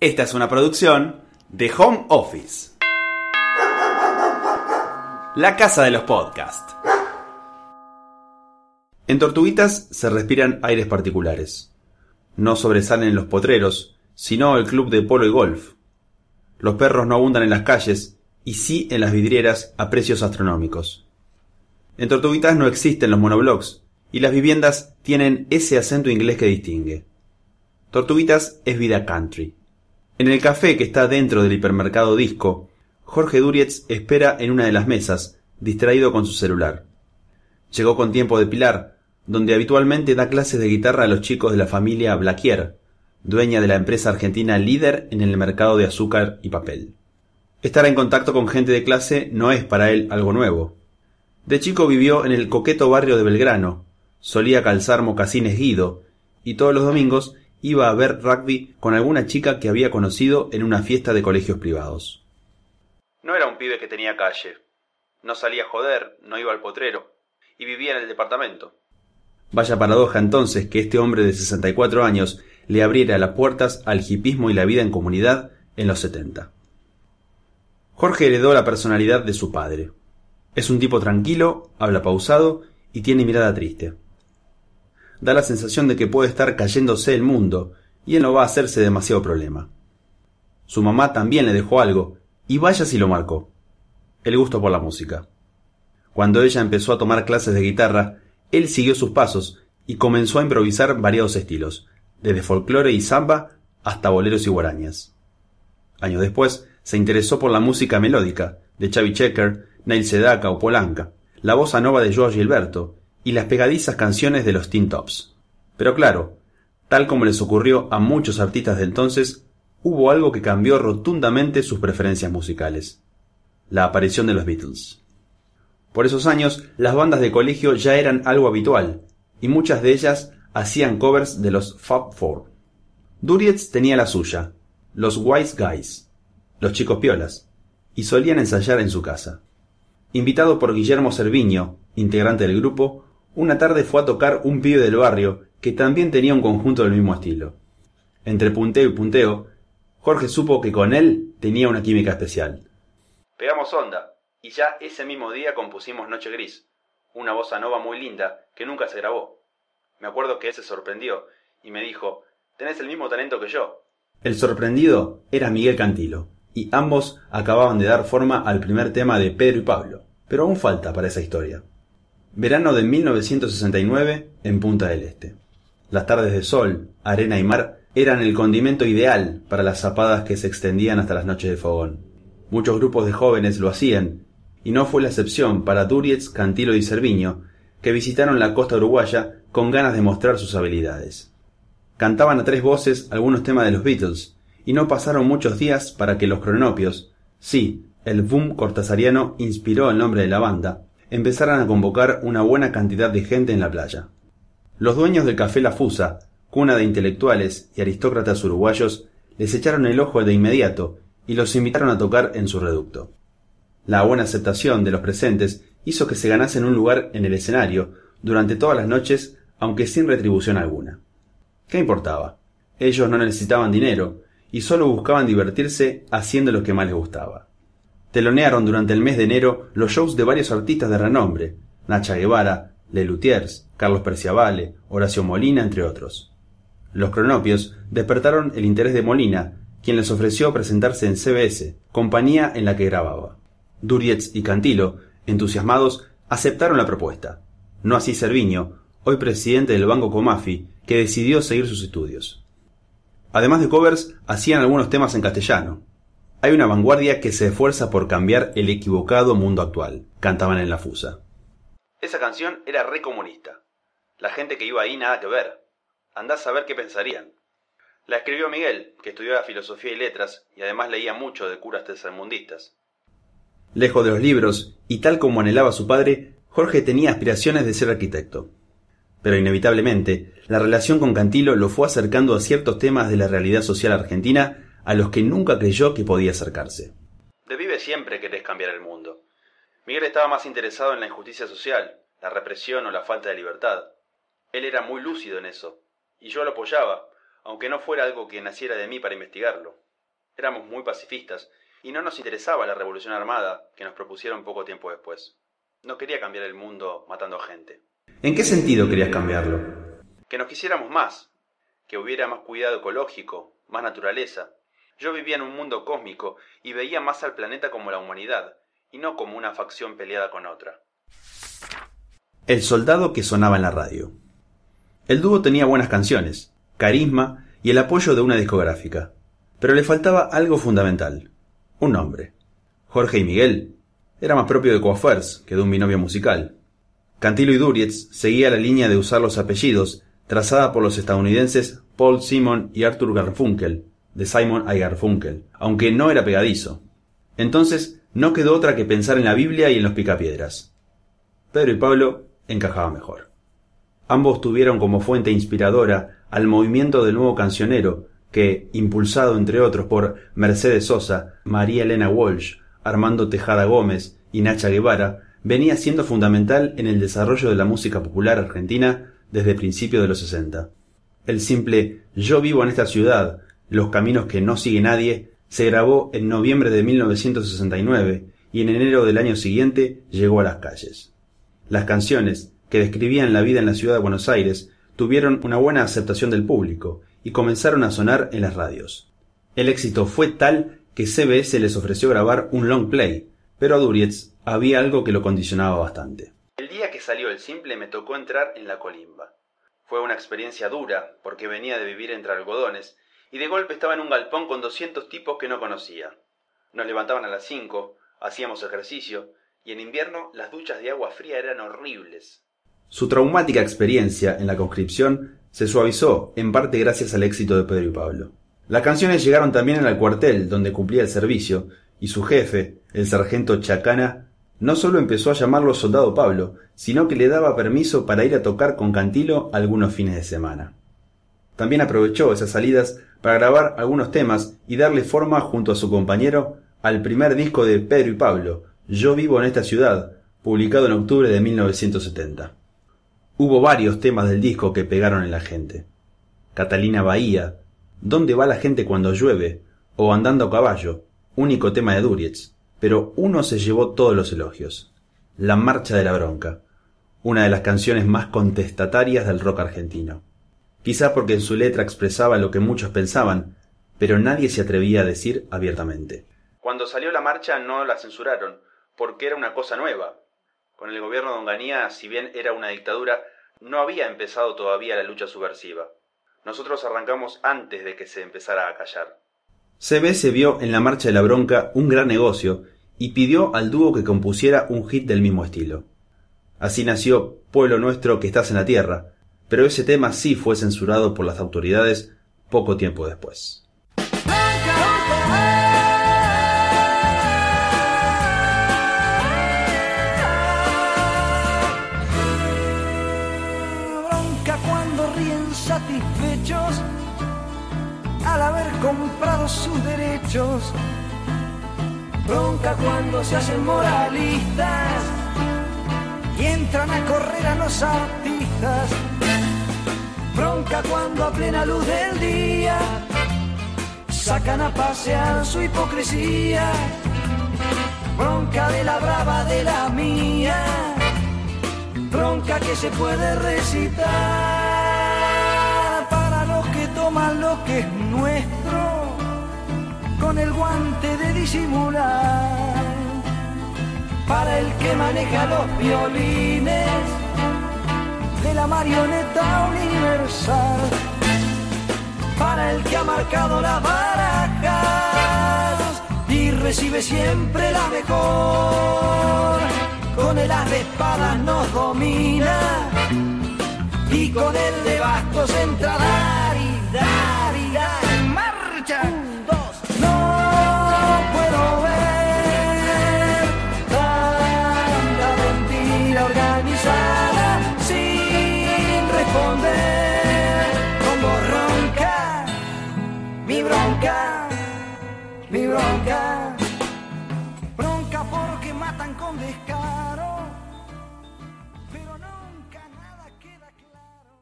Esta es una producción de Home Office. La casa de los podcasts. En Tortuguitas se respiran aires particulares. No sobresalen los potreros, sino el club de polo y golf. Los perros no abundan en las calles, y sí en las vidrieras a precios astronómicos. En Tortuguitas no existen los monoblocks, y las viviendas tienen ese acento inglés que distingue. Tortuguitas es vida country. En el café que está dentro del hipermercado Disco, Jorge Durietz espera en una de las mesas, distraído con su celular. Llegó con tiempo de Pilar, donde habitualmente da clases de guitarra a los chicos de la familia Blaquier, dueña de la empresa argentina líder en el mercado de azúcar y papel. Estar en contacto con gente de clase no es para él algo nuevo. De chico vivió en el coqueto barrio de Belgrano, solía calzar mocasines Guido, y todos los domingos iba a ver rugby con alguna chica que había conocido en una fiesta de colegios privados. No era un pibe que tenía calle. No salía a joder, no iba al potrero, y vivía en el departamento. Vaya paradoja entonces que este hombre de 64 años le abriera las puertas al hipismo y la vida en comunidad en los 70. Jorge heredó la personalidad de su padre. Es un tipo tranquilo, habla pausado y tiene mirada triste da la sensación de que puede estar cayéndose el mundo, y él no va a hacerse demasiado problema. Su mamá también le dejó algo, y vaya si lo marcó. El gusto por la música. Cuando ella empezó a tomar clases de guitarra, él siguió sus pasos y comenzó a improvisar variados estilos, desde folclore y samba hasta boleros y guarañas. Años después, se interesó por la música melódica, de Chavi Checker, Neil Sedaka o Polanca, la bossa nova de George Gilberto, y las pegadizas canciones de los Teen Tops. Pero claro, tal como les ocurrió a muchos artistas de entonces, hubo algo que cambió rotundamente sus preferencias musicales. La aparición de los Beatles. Por esos años, las bandas de colegio ya eran algo habitual, y muchas de ellas hacían covers de los Fab Four. Durietz tenía la suya, los Wise Guys, los chicos piolas, y solían ensayar en su casa. Invitado por Guillermo Cerviño, integrante del grupo, una tarde fue a tocar un pibe del barrio que también tenía un conjunto del mismo estilo. Entre punteo y punteo, Jorge supo que con él tenía una química especial. Pegamos onda, y ya ese mismo día compusimos Noche Gris, una bossa nova muy linda que nunca se grabó. Me acuerdo que él se sorprendió y me dijo, tenés el mismo talento que yo. El sorprendido era Miguel Cantilo, y ambos acababan de dar forma al primer tema de Pedro y Pablo, pero aún falta para esa historia. Verano de 1969 en Punta del Este. Las tardes de sol, arena y mar eran el condimento ideal para las zapadas que se extendían hasta las noches de fogón. Muchos grupos de jóvenes lo hacían, y no fue la excepción para Durietz, Cantilo y Cerviño, que visitaron la costa uruguaya con ganas de mostrar sus habilidades. Cantaban a tres voces algunos temas de los Beatles, y no pasaron muchos días para que los cronopios, sí, el boom cortasariano inspiró el nombre de la banda, empezaron a convocar una buena cantidad de gente en la playa. Los dueños del Café La Fusa, cuna de intelectuales y aristócratas uruguayos, les echaron el ojo de inmediato y los invitaron a tocar en su reducto. La buena aceptación de los presentes hizo que se ganasen un lugar en el escenario durante todas las noches, aunque sin retribución alguna. ¿Qué importaba? Ellos no necesitaban dinero y solo buscaban divertirse haciendo lo que más les gustaba. Telonearon durante el mes de enero los shows de varios artistas de renombre, Nacha Guevara, Le Luthiers, Carlos Perciavale, Horacio Molina, entre otros. Los cronopios despertaron el interés de Molina, quien les ofreció presentarse en CBS, compañía en la que grababa. Durietz y Cantilo, entusiasmados, aceptaron la propuesta. No así Cerviño, hoy presidente del Banco Comafi, que decidió seguir sus estudios. Además de covers, hacían algunos temas en castellano, hay una vanguardia que se esfuerza por cambiar el equivocado mundo actual, cantaban en la fusa. Esa canción era re comunista. La gente que iba ahí nada que ver. Andás a ver qué pensarían. La escribió Miguel, que estudiaba filosofía y letras y además leía mucho de curas tercermundistas. Lejos de los libros, y tal como anhelaba su padre, Jorge tenía aspiraciones de ser arquitecto. Pero inevitablemente, la relación con Cantilo lo fue acercando a ciertos temas de la realidad social argentina a los que nunca creyó que podía acercarse. De vive siempre querés cambiar el mundo. Miguel estaba más interesado en la injusticia social, la represión o la falta de libertad. Él era muy lúcido en eso, y yo lo apoyaba, aunque no fuera algo que naciera de mí para investigarlo. Éramos muy pacifistas y no nos interesaba la revolución armada que nos propusieron poco tiempo después. No quería cambiar el mundo matando gente. ¿En qué sentido querías cambiarlo? Que nos quisiéramos más, que hubiera más cuidado ecológico, más naturaleza. Yo vivía en un mundo cósmico y veía más al planeta como la humanidad, y no como una facción peleada con otra. El soldado que sonaba en la radio. El dúo tenía buenas canciones, carisma y el apoyo de una discográfica. Pero le faltaba algo fundamental, un nombre. Jorge y Miguel era más propio de coiffeurs que de un binomio musical. Cantilo y Durietz seguía la línea de usar los apellidos trazada por los estadounidenses Paul Simon y Arthur Garfunkel, de Simon y Garfunkel, aunque no era pegadizo. Entonces no quedó otra que pensar en la Biblia y en los picapiedras. Pedro y Pablo encajaba mejor. Ambos tuvieron como fuente inspiradora al movimiento del nuevo cancionero, que, impulsado entre otros por Mercedes Sosa, María Elena Walsh, Armando Tejada Gómez y Nacha Guevara, venía siendo fundamental en el desarrollo de la música popular argentina desde principios de los 60. El simple Yo vivo en esta ciudad, los caminos que no sigue nadie, se grabó en noviembre de 1969 y en enero del año siguiente llegó a las calles. Las canciones, que describían la vida en la ciudad de Buenos Aires, tuvieron una buena aceptación del público y comenzaron a sonar en las radios. El éxito fue tal que CBS les ofreció grabar un long play, pero a Durietz había algo que lo condicionaba bastante. El día que salió el simple me tocó entrar en la colimba. Fue una experiencia dura, porque venía de vivir entre algodones, y de golpe estaba en un galpón con doscientos tipos que no conocía. Nos levantaban a las cinco, hacíamos ejercicio, y en invierno las duchas de agua fría eran horribles. Su traumática experiencia en la conscripción se suavizó en parte gracias al éxito de Pedro y Pablo. Las canciones llegaron también al cuartel donde cumplía el servicio, y su jefe, el sargento Chacana, no solo empezó a llamarlo soldado Pablo, sino que le daba permiso para ir a tocar con Cantilo algunos fines de semana. También aprovechó esas salidas para grabar algunos temas y darle forma junto a su compañero al primer disco de Pedro y Pablo, Yo vivo en esta ciudad, publicado en octubre de 1970. Hubo varios temas del disco que pegaron en la gente. Catalina Bahía, ¿Dónde va la gente cuando llueve? o Andando a caballo, único tema de Durietz, pero uno se llevó todos los elogios. La Marcha de la Bronca, una de las canciones más contestatarias del rock argentino. Quizá porque en su letra expresaba lo que muchos pensaban, pero nadie se atrevía a decir abiertamente. Cuando salió la marcha no la censuraron, porque era una cosa nueva. Con el gobierno de Onganía, si bien era una dictadura, no había empezado todavía la lucha subversiva. Nosotros arrancamos antes de que se empezara a callar. CB se vio en la marcha de la bronca un gran negocio y pidió al dúo que compusiera un hit del mismo estilo. Así nació Pueblo Nuestro que estás en la tierra, pero ese tema sí fue censurado por las autoridades poco tiempo después. Satisfechos al haber comprado sus derechos. Bronca cuando se hacen moralistas y entran a correr a los artistas. Bronca cuando a plena luz del día sacan a pasear su hipocresía. Bronca de la brava de la mía. Bronca que se puede recitar para los que toman lo que es nuestro con el guante de disimular. Para el que maneja los violines de la marioneta universal. Para el que ha marcado las barajas y recibe siempre la mejor. Con el as de espadas nos domina y con el de bastos entra dar y dar. Mi bronca. Bronca porque matan con descaro, pero nunca nada queda claro.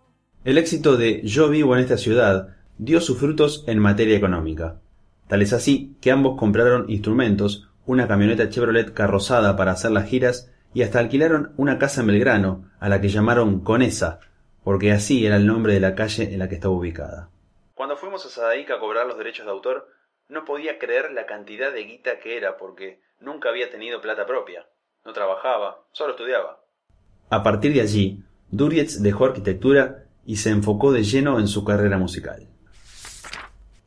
El éxito de Yo vivo en esta ciudad dio sus frutos en materia económica. Tal es así que ambos compraron instrumentos, una camioneta Chevrolet carrozada para hacer las giras y hasta alquilaron una casa en Belgrano, a la que llamaron Conesa, porque así era el nombre de la calle en la que estaba ubicada. Cuando fuimos a Sadaica a cobrar los derechos de autor, no podía creer la cantidad de guita que era, porque nunca había tenido plata propia. No trabajaba, solo estudiaba. A partir de allí, Durietz dejó arquitectura y se enfocó de lleno en su carrera musical.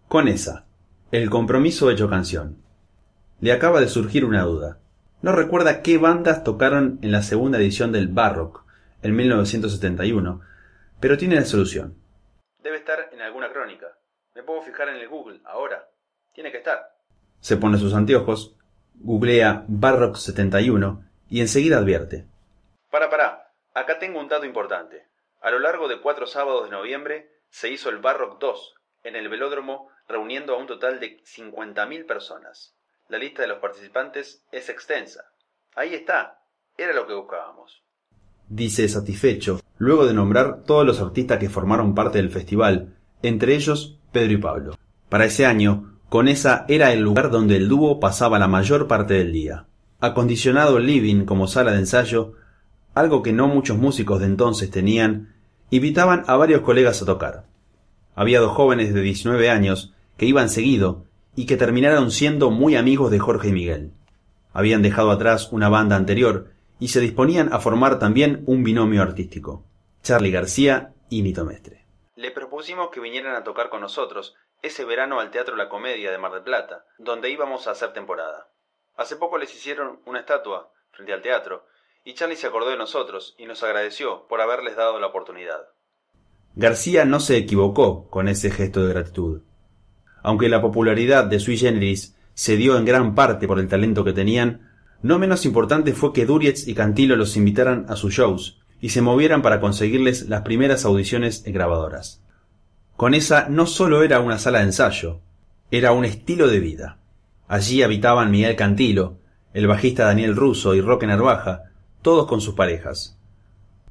Conesa, el compromiso hecho canción. Le acaba de surgir una duda. No recuerda qué bandas tocaron en la segunda edición del Barrock, en 1971, pero tiene la solución. Debe estar en alguna crónica. Me puedo fijar en el Google, ahora. Tiene que estar. Se pone sus anteojos, googlea Barrock 71 y enseguida advierte. Para, para, acá tengo un dato importante. A lo largo de cuatro sábados de noviembre se hizo el Barrock 2 en el velódromo reuniendo a un total de 50.000 personas. La lista de los participantes es extensa. Ahí está. Era lo que buscábamos. Dice satisfecho, luego de nombrar todos los artistas que formaron parte del festival, entre ellos Pedro y Pablo. Para ese año, Conesa era el lugar donde el dúo pasaba la mayor parte del día. Acondicionado el living como sala de ensayo, algo que no muchos músicos de entonces tenían, invitaban a varios colegas a tocar. Había dos jóvenes de 19 años que iban seguido y que terminaron siendo muy amigos de Jorge y Miguel. Habían dejado atrás una banda anterior y se disponían a formar también un binomio artístico, Charlie García y Nito Mestre. Le propusimos que vinieran a tocar con nosotros ese verano al Teatro La Comedia de Mar del Plata, donde íbamos a hacer temporada. Hace poco les hicieron una estatua frente al teatro, y Charlie se acordó de nosotros y nos agradeció por haberles dado la oportunidad. García no se equivocó con ese gesto de gratitud. Aunque la popularidad de Sui Generis se dio en gran parte por el talento que tenían, no menos importante fue que Durietz y Cantilo los invitaran a sus shows y se movieran para conseguirles las primeras audiciones grabadoras. Con esa no solo era una sala de ensayo, era un estilo de vida. Allí habitaban Miguel Cantilo, el bajista Daniel Russo y Roque Narvaja, todos con sus parejas.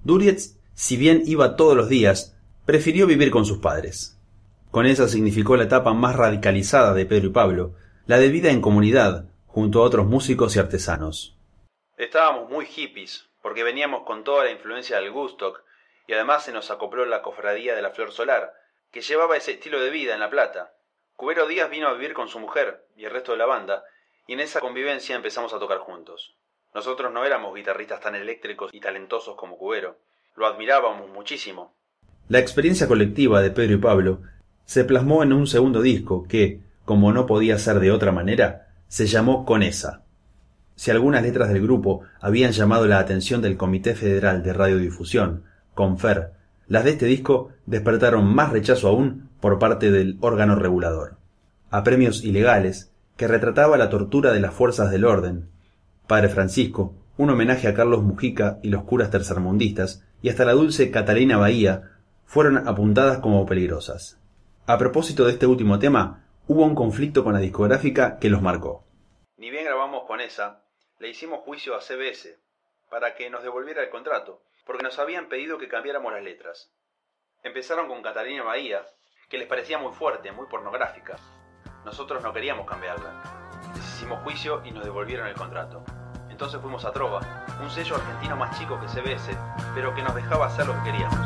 Durietz, si bien iba todos los días, prefirió vivir con sus padres. Con esa significó la etapa más radicalizada de Pedro y Pablo, la de vida en comunidad, junto a otros músicos y artesanos. Estábamos muy hippies, porque veníamos con toda la influencia del Gustock, y además se nos acopló la cofradía de la Flor Solar, que llevaba ese estilo de vida en La Plata. Cubero Díaz vino a vivir con su mujer y el resto de la banda, y en esa convivencia empezamos a tocar juntos. Nosotros no éramos guitarristas tan eléctricos y talentosos como Cubero, lo admirábamos muchísimo. La experiencia colectiva de Pedro y Pablo se plasmó en un segundo disco que, como no podía ser de otra manera, se llamó Conesa. Si algunas letras del grupo habían llamado la atención del Comité Federal de Radiodifusión, CONFER, las de este disco despertaron más rechazo aún por parte del órgano regulador. A premios ilegales, que retrataba la tortura de las fuerzas del orden, Padre Francisco, un homenaje a Carlos Mujica y los curas tercermundistas, y hasta la dulce Catalina Bahía, fueron apuntadas como peligrosas. A propósito de este último tema, hubo un conflicto con la discográfica que los marcó. Ni bien grabamos con esa, le hicimos juicio a CBS para que nos devolviera el contrato, porque nos habían pedido que cambiáramos las letras. Empezaron con Catalina Bahía, que les parecía muy fuerte, muy pornográfica. Nosotros no queríamos cambiarla. Les hicimos juicio y nos devolvieron el contrato. Entonces fuimos a Trova, un sello argentino más chico que CBS, pero que nos dejaba hacer lo que queríamos.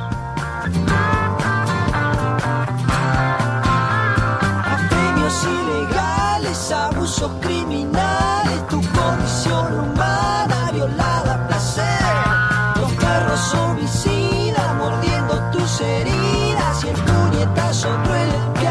Perros homicidas mordiendo tus heridas y el puñetazo cruel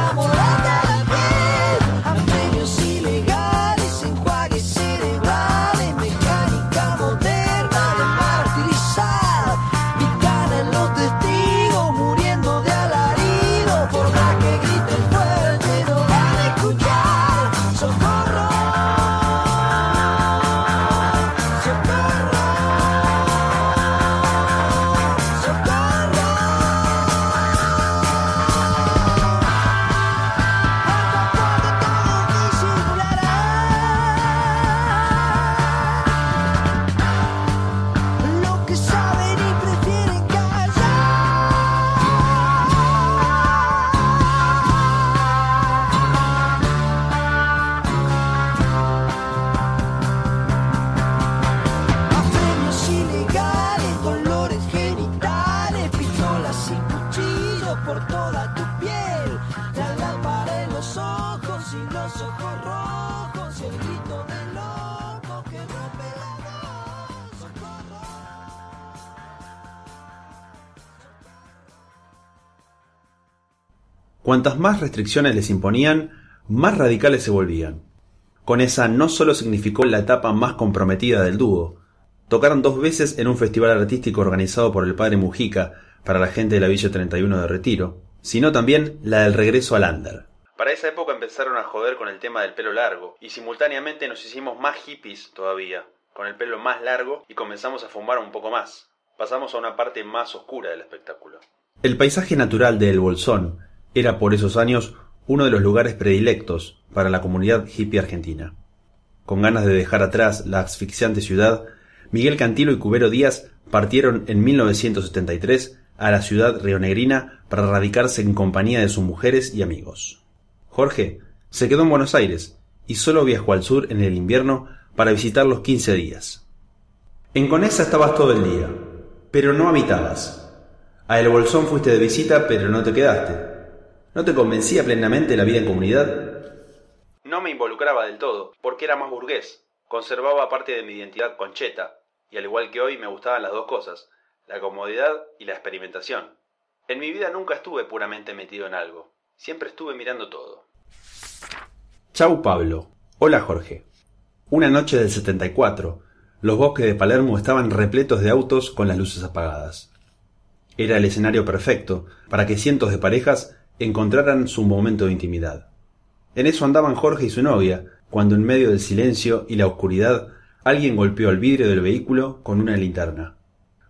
Cuantas más restricciones les imponían, más radicales se volvían. Con esa no solo significó la etapa más comprometida del dúo. Tocaron dos veces en un festival artístico organizado por el padre Mujica para la gente de la Villa 31 de Retiro, sino también la del regreso al Under. Para esa época empezaron a joder con el tema del pelo largo, y simultáneamente nos hicimos más hippies todavía, con el pelo más largo y comenzamos a fumar un poco más. Pasamos a una parte más oscura del espectáculo. El paisaje natural de El Bolsón era por esos años uno de los lugares predilectos para la comunidad hippie argentina. Con ganas de dejar atrás la asfixiante ciudad, Miguel Cantilo y Cubero Díaz partieron en 1973 a la ciudad rionegrina para radicarse en compañía de sus mujeres y amigos. Jorge se quedó en Buenos Aires y solo viajó al sur en el invierno para visitar los 15 días. En Conesa estabas todo el día, pero no habitabas. A El Bolsón fuiste de visita, pero no te quedaste. ¿No te convencía plenamente la vida en comunidad? No me involucraba del todo, porque era más burgués. Conservaba parte de mi identidad concheta, y al igual que hoy me gustaban las dos cosas, la comodidad y la experimentación. En mi vida nunca estuve puramente metido en algo, siempre estuve mirando todo. Chau Pablo. Hola Jorge. Una noche del 74, los bosques de Palermo estaban repletos de autos con las luces apagadas. Era el escenario perfecto para que cientos de parejas encontraran su momento de intimidad. En eso andaban Jorge y su novia, cuando en medio del silencio y la oscuridad alguien golpeó el vidrio del vehículo con una linterna.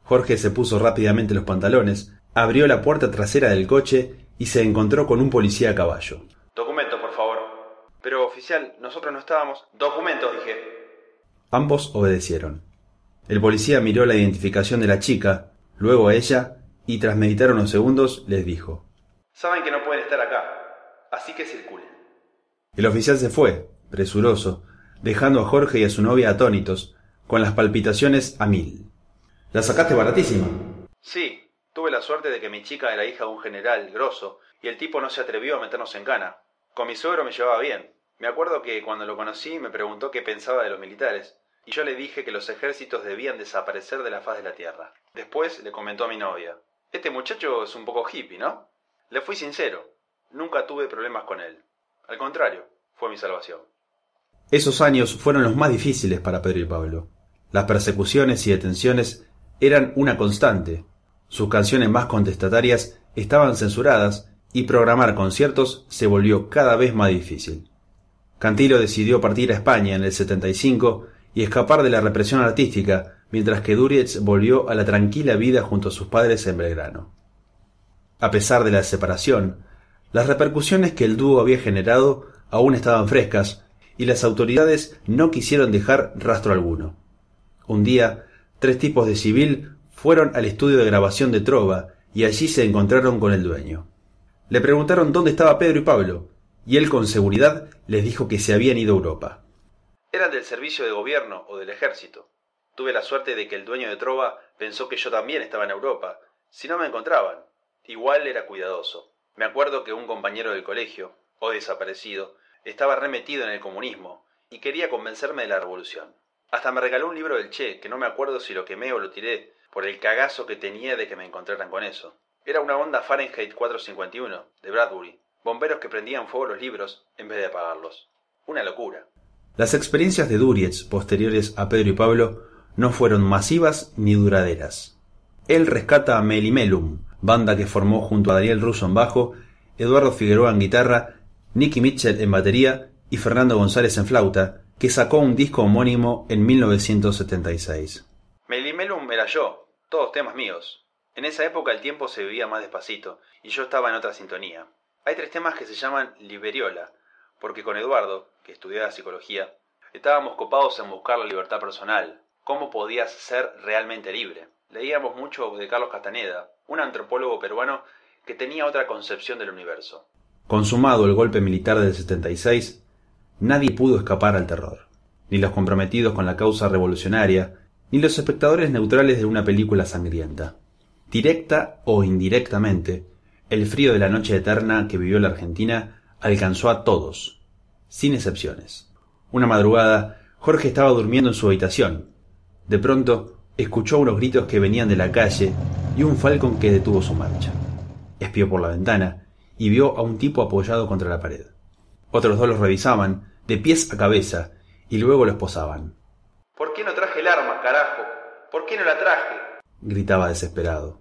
Jorge se puso rápidamente los pantalones, abrió la puerta trasera del coche y se encontró con un policía a caballo. Documento, por favor. Pero, oficial, nosotros no estábamos. Documentos, dije. Ambos obedecieron. El policía miró la identificación de la chica, luego a ella, y tras meditar unos segundos les dijo Saben que no pueden estar acá, así que circulen. El oficial se fue, presuroso, dejando a Jorge y a su novia atónitos, con las palpitaciones a mil. ¿La sacaste baratísima? Sí, tuve la suerte de que mi chica era hija de un general grosso, y el tipo no se atrevió a meternos en cana. Con mi suegro me llevaba bien. Me acuerdo que cuando lo conocí me preguntó qué pensaba de los militares, y yo le dije que los ejércitos debían desaparecer de la faz de la tierra. Después le comentó a mi novia. Este muchacho es un poco hippie, ¿no? Le fui sincero, nunca tuve problemas con él. Al contrario, fue mi salvación. Esos años fueron los más difíciles para Pedro y Pablo. Las persecuciones y detenciones eran una constante. Sus canciones más contestatarias estaban censuradas y programar conciertos se volvió cada vez más difícil. Cantilo decidió partir a España en el 75 y escapar de la represión artística, mientras que Durietz volvió a la tranquila vida junto a sus padres en Belgrano. A pesar de la separación, las repercusiones que el dúo había generado aún estaban frescas y las autoridades no quisieron dejar rastro alguno. Un día, tres tipos de civil fueron al estudio de grabación de Trova y allí se encontraron con el dueño. Le preguntaron dónde estaba Pedro y Pablo, y él con seguridad les dijo que se habían ido a Europa. Eran del servicio de gobierno o del ejército. Tuve la suerte de que el dueño de Trova pensó que yo también estaba en Europa, si no me encontraban. Igual era cuidadoso. Me acuerdo que un compañero del colegio, o desaparecido, estaba remetido en el comunismo y quería convencerme de la revolución. Hasta me regaló un libro del Che, que no me acuerdo si lo quemé o lo tiré, por el cagazo que tenía de que me encontraran con eso. Era una onda Fahrenheit 451, de Bradbury, bomberos que prendían fuego los libros en vez de apagarlos. Una locura. Las experiencias de Durietz posteriores a Pedro y Pablo no fueron masivas ni duraderas. Él rescata a Melimelum, banda que formó junto a Daniel Russo en bajo, Eduardo Figueroa en guitarra, Nicky Mitchell en batería y Fernando González en flauta, que sacó un disco homónimo en 1976. Yo, todos temas míos. En esa época el tiempo se vivía más despacito y yo estaba en otra sintonía. Hay tres temas que se llaman Liberiola, porque con Eduardo, que estudiaba psicología, estábamos copados en buscar la libertad personal, cómo podías ser realmente libre. Leíamos mucho de Carlos Castaneda, un antropólogo peruano que tenía otra concepción del universo. Consumado el golpe militar del 76, nadie pudo escapar al terror, ni los comprometidos con la causa revolucionaria, ni los espectadores neutrales de una película sangrienta. Directa o indirectamente, el frío de la noche eterna que vivió la Argentina alcanzó a todos, sin excepciones. Una madrugada, Jorge estaba durmiendo en su habitación. De pronto, escuchó unos gritos que venían de la calle y un falcon que detuvo su marcha. Espió por la ventana y vio a un tipo apoyado contra la pared. Otros dos los revisaban, de pies a cabeza, y luego los posaban. ¿Por qué no traje el arma, carajo? ¿Por qué no la traje? gritaba desesperado.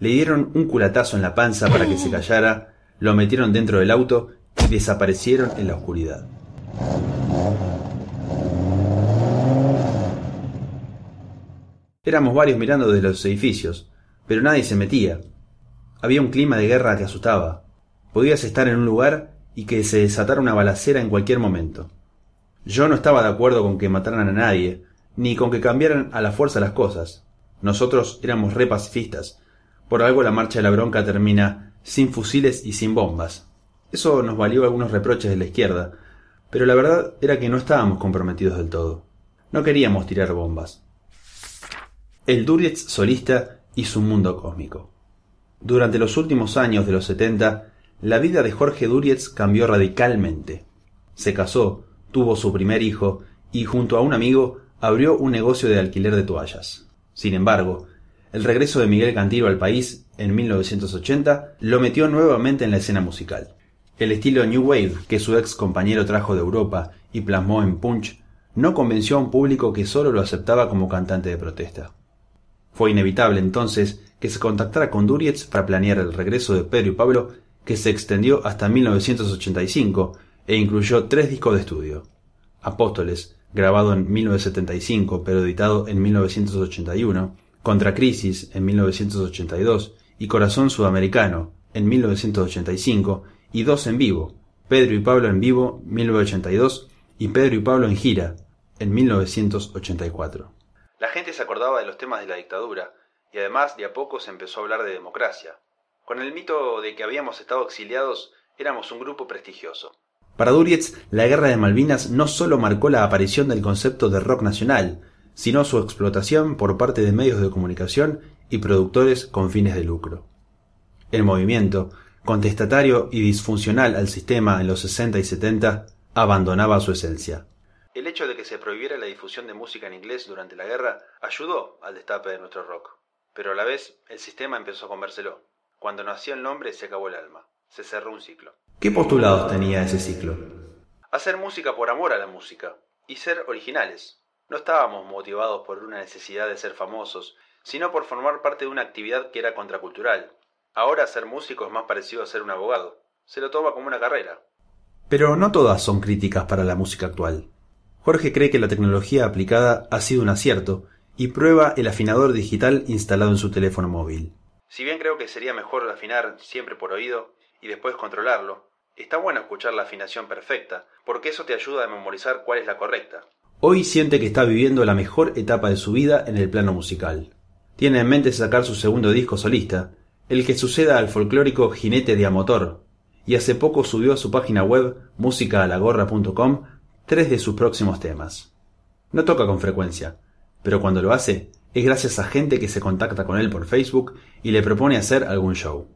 Le dieron un culatazo en la panza para que se callara, lo metieron dentro del auto y desaparecieron en la oscuridad. Éramos varios mirando desde los edificios, pero nadie se metía. Había un clima de guerra que asustaba. Podías estar en un lugar y que se desatara una balacera en cualquier momento. Yo no estaba de acuerdo con que mataran a nadie, ni con que cambiaran a la fuerza las cosas. Nosotros éramos re pacifistas. Por algo la marcha de la bronca termina sin fusiles y sin bombas. Eso nos valió algunos reproches de la izquierda, pero la verdad era que no estábamos comprometidos del todo. No queríamos tirar bombas. El Durietz solista y su mundo cósmico. Durante los últimos años de los 70, la vida de Jorge Durietz cambió radicalmente. Se casó, tuvo su primer hijo y junto a un amigo abrió un negocio de alquiler de toallas. Sin embargo, el regreso de Miguel Cantilo al país en 1980 lo metió nuevamente en la escena musical. El estilo New Wave que su ex compañero trajo de Europa y plasmó en Punch no convenció a un público que solo lo aceptaba como cantante de protesta. Fue inevitable entonces que se contactara con Durietz para planear el regreso de Pedro y Pablo, que se extendió hasta 1985 e incluyó tres discos de estudio. Apóstoles, grabado en 1975 pero editado en 1981, Contra Crisis en 1982 y Corazón Sudamericano en 1985 y dos en vivo, Pedro y Pablo en vivo 1982 y Pedro y Pablo en gira en 1984. La gente se acordaba de los temas de la dictadura, y además de a poco se empezó a hablar de democracia. Con el mito de que habíamos estado exiliados, éramos un grupo prestigioso. Para Durietz, la guerra de Malvinas no solo marcó la aparición del concepto de rock nacional, sino su explotación por parte de medios de comunicación y productores con fines de lucro. El movimiento, contestatario y disfuncional al sistema en los 60 y 70, abandonaba su esencia. El hecho de que se prohibiera la difusión de música en inglés durante la guerra ayudó al destape de nuestro rock. Pero a la vez, el sistema empezó a comérselo. Cuando nació el nombre, se acabó el alma. Se cerró un ciclo. ¿Qué postulados tenía ese ciclo? Hacer música por amor a la música. Y ser originales. No estábamos motivados por una necesidad de ser famosos, sino por formar parte de una actividad que era contracultural. Ahora ser músico es más parecido a ser un abogado. Se lo toma como una carrera. Pero no todas son críticas para la música actual. Jorge cree que la tecnología aplicada ha sido un acierto y prueba el afinador digital instalado en su teléfono móvil. Si bien creo que sería mejor afinar siempre por oído y después controlarlo, está bueno escuchar la afinación perfecta, porque eso te ayuda a memorizar cuál es la correcta. Hoy siente que está viviendo la mejor etapa de su vida en el plano musical. Tiene en mente sacar su segundo disco solista, el que suceda al folclórico Jinete de Amotor, y hace poco subió a su página web musicaalagorra.com tres de sus próximos temas. No toca con frecuencia, pero cuando lo hace es gracias a gente que se contacta con él por Facebook y le propone hacer algún show.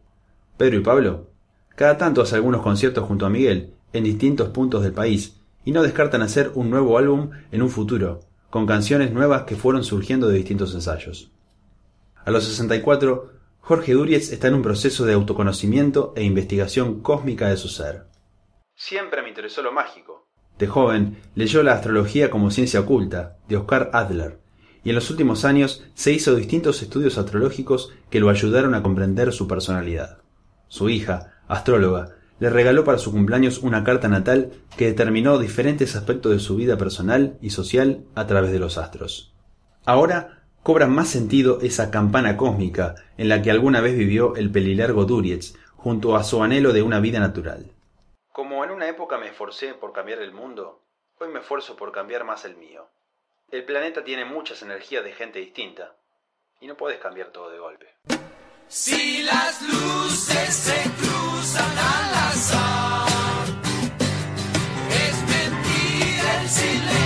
Pedro y Pablo, cada tanto hace algunos conciertos junto a Miguel en distintos puntos del país y no descartan hacer un nuevo álbum en un futuro, con canciones nuevas que fueron surgiendo de distintos ensayos. A los 64, Jorge Durietz está en un proceso de autoconocimiento e investigación cósmica de su ser. Siempre me interesó lo mágico, de joven, leyó la astrología como ciencia oculta, de Oscar Adler, y en los últimos años se hizo distintos estudios astrológicos que lo ayudaron a comprender su personalidad. Su hija, astróloga, le regaló para su cumpleaños una carta natal que determinó diferentes aspectos de su vida personal y social a través de los astros. Ahora cobra más sentido esa campana cósmica en la que alguna vez vivió el pelilargo Durietz junto a su anhelo de una vida natural. Como en una época me esforcé por cambiar el mundo, hoy me esfuerzo por cambiar más el mío. El planeta tiene muchas energías de gente distinta y no puedes cambiar todo de golpe. Si las luces se cruzan al azar, es mentira el silencio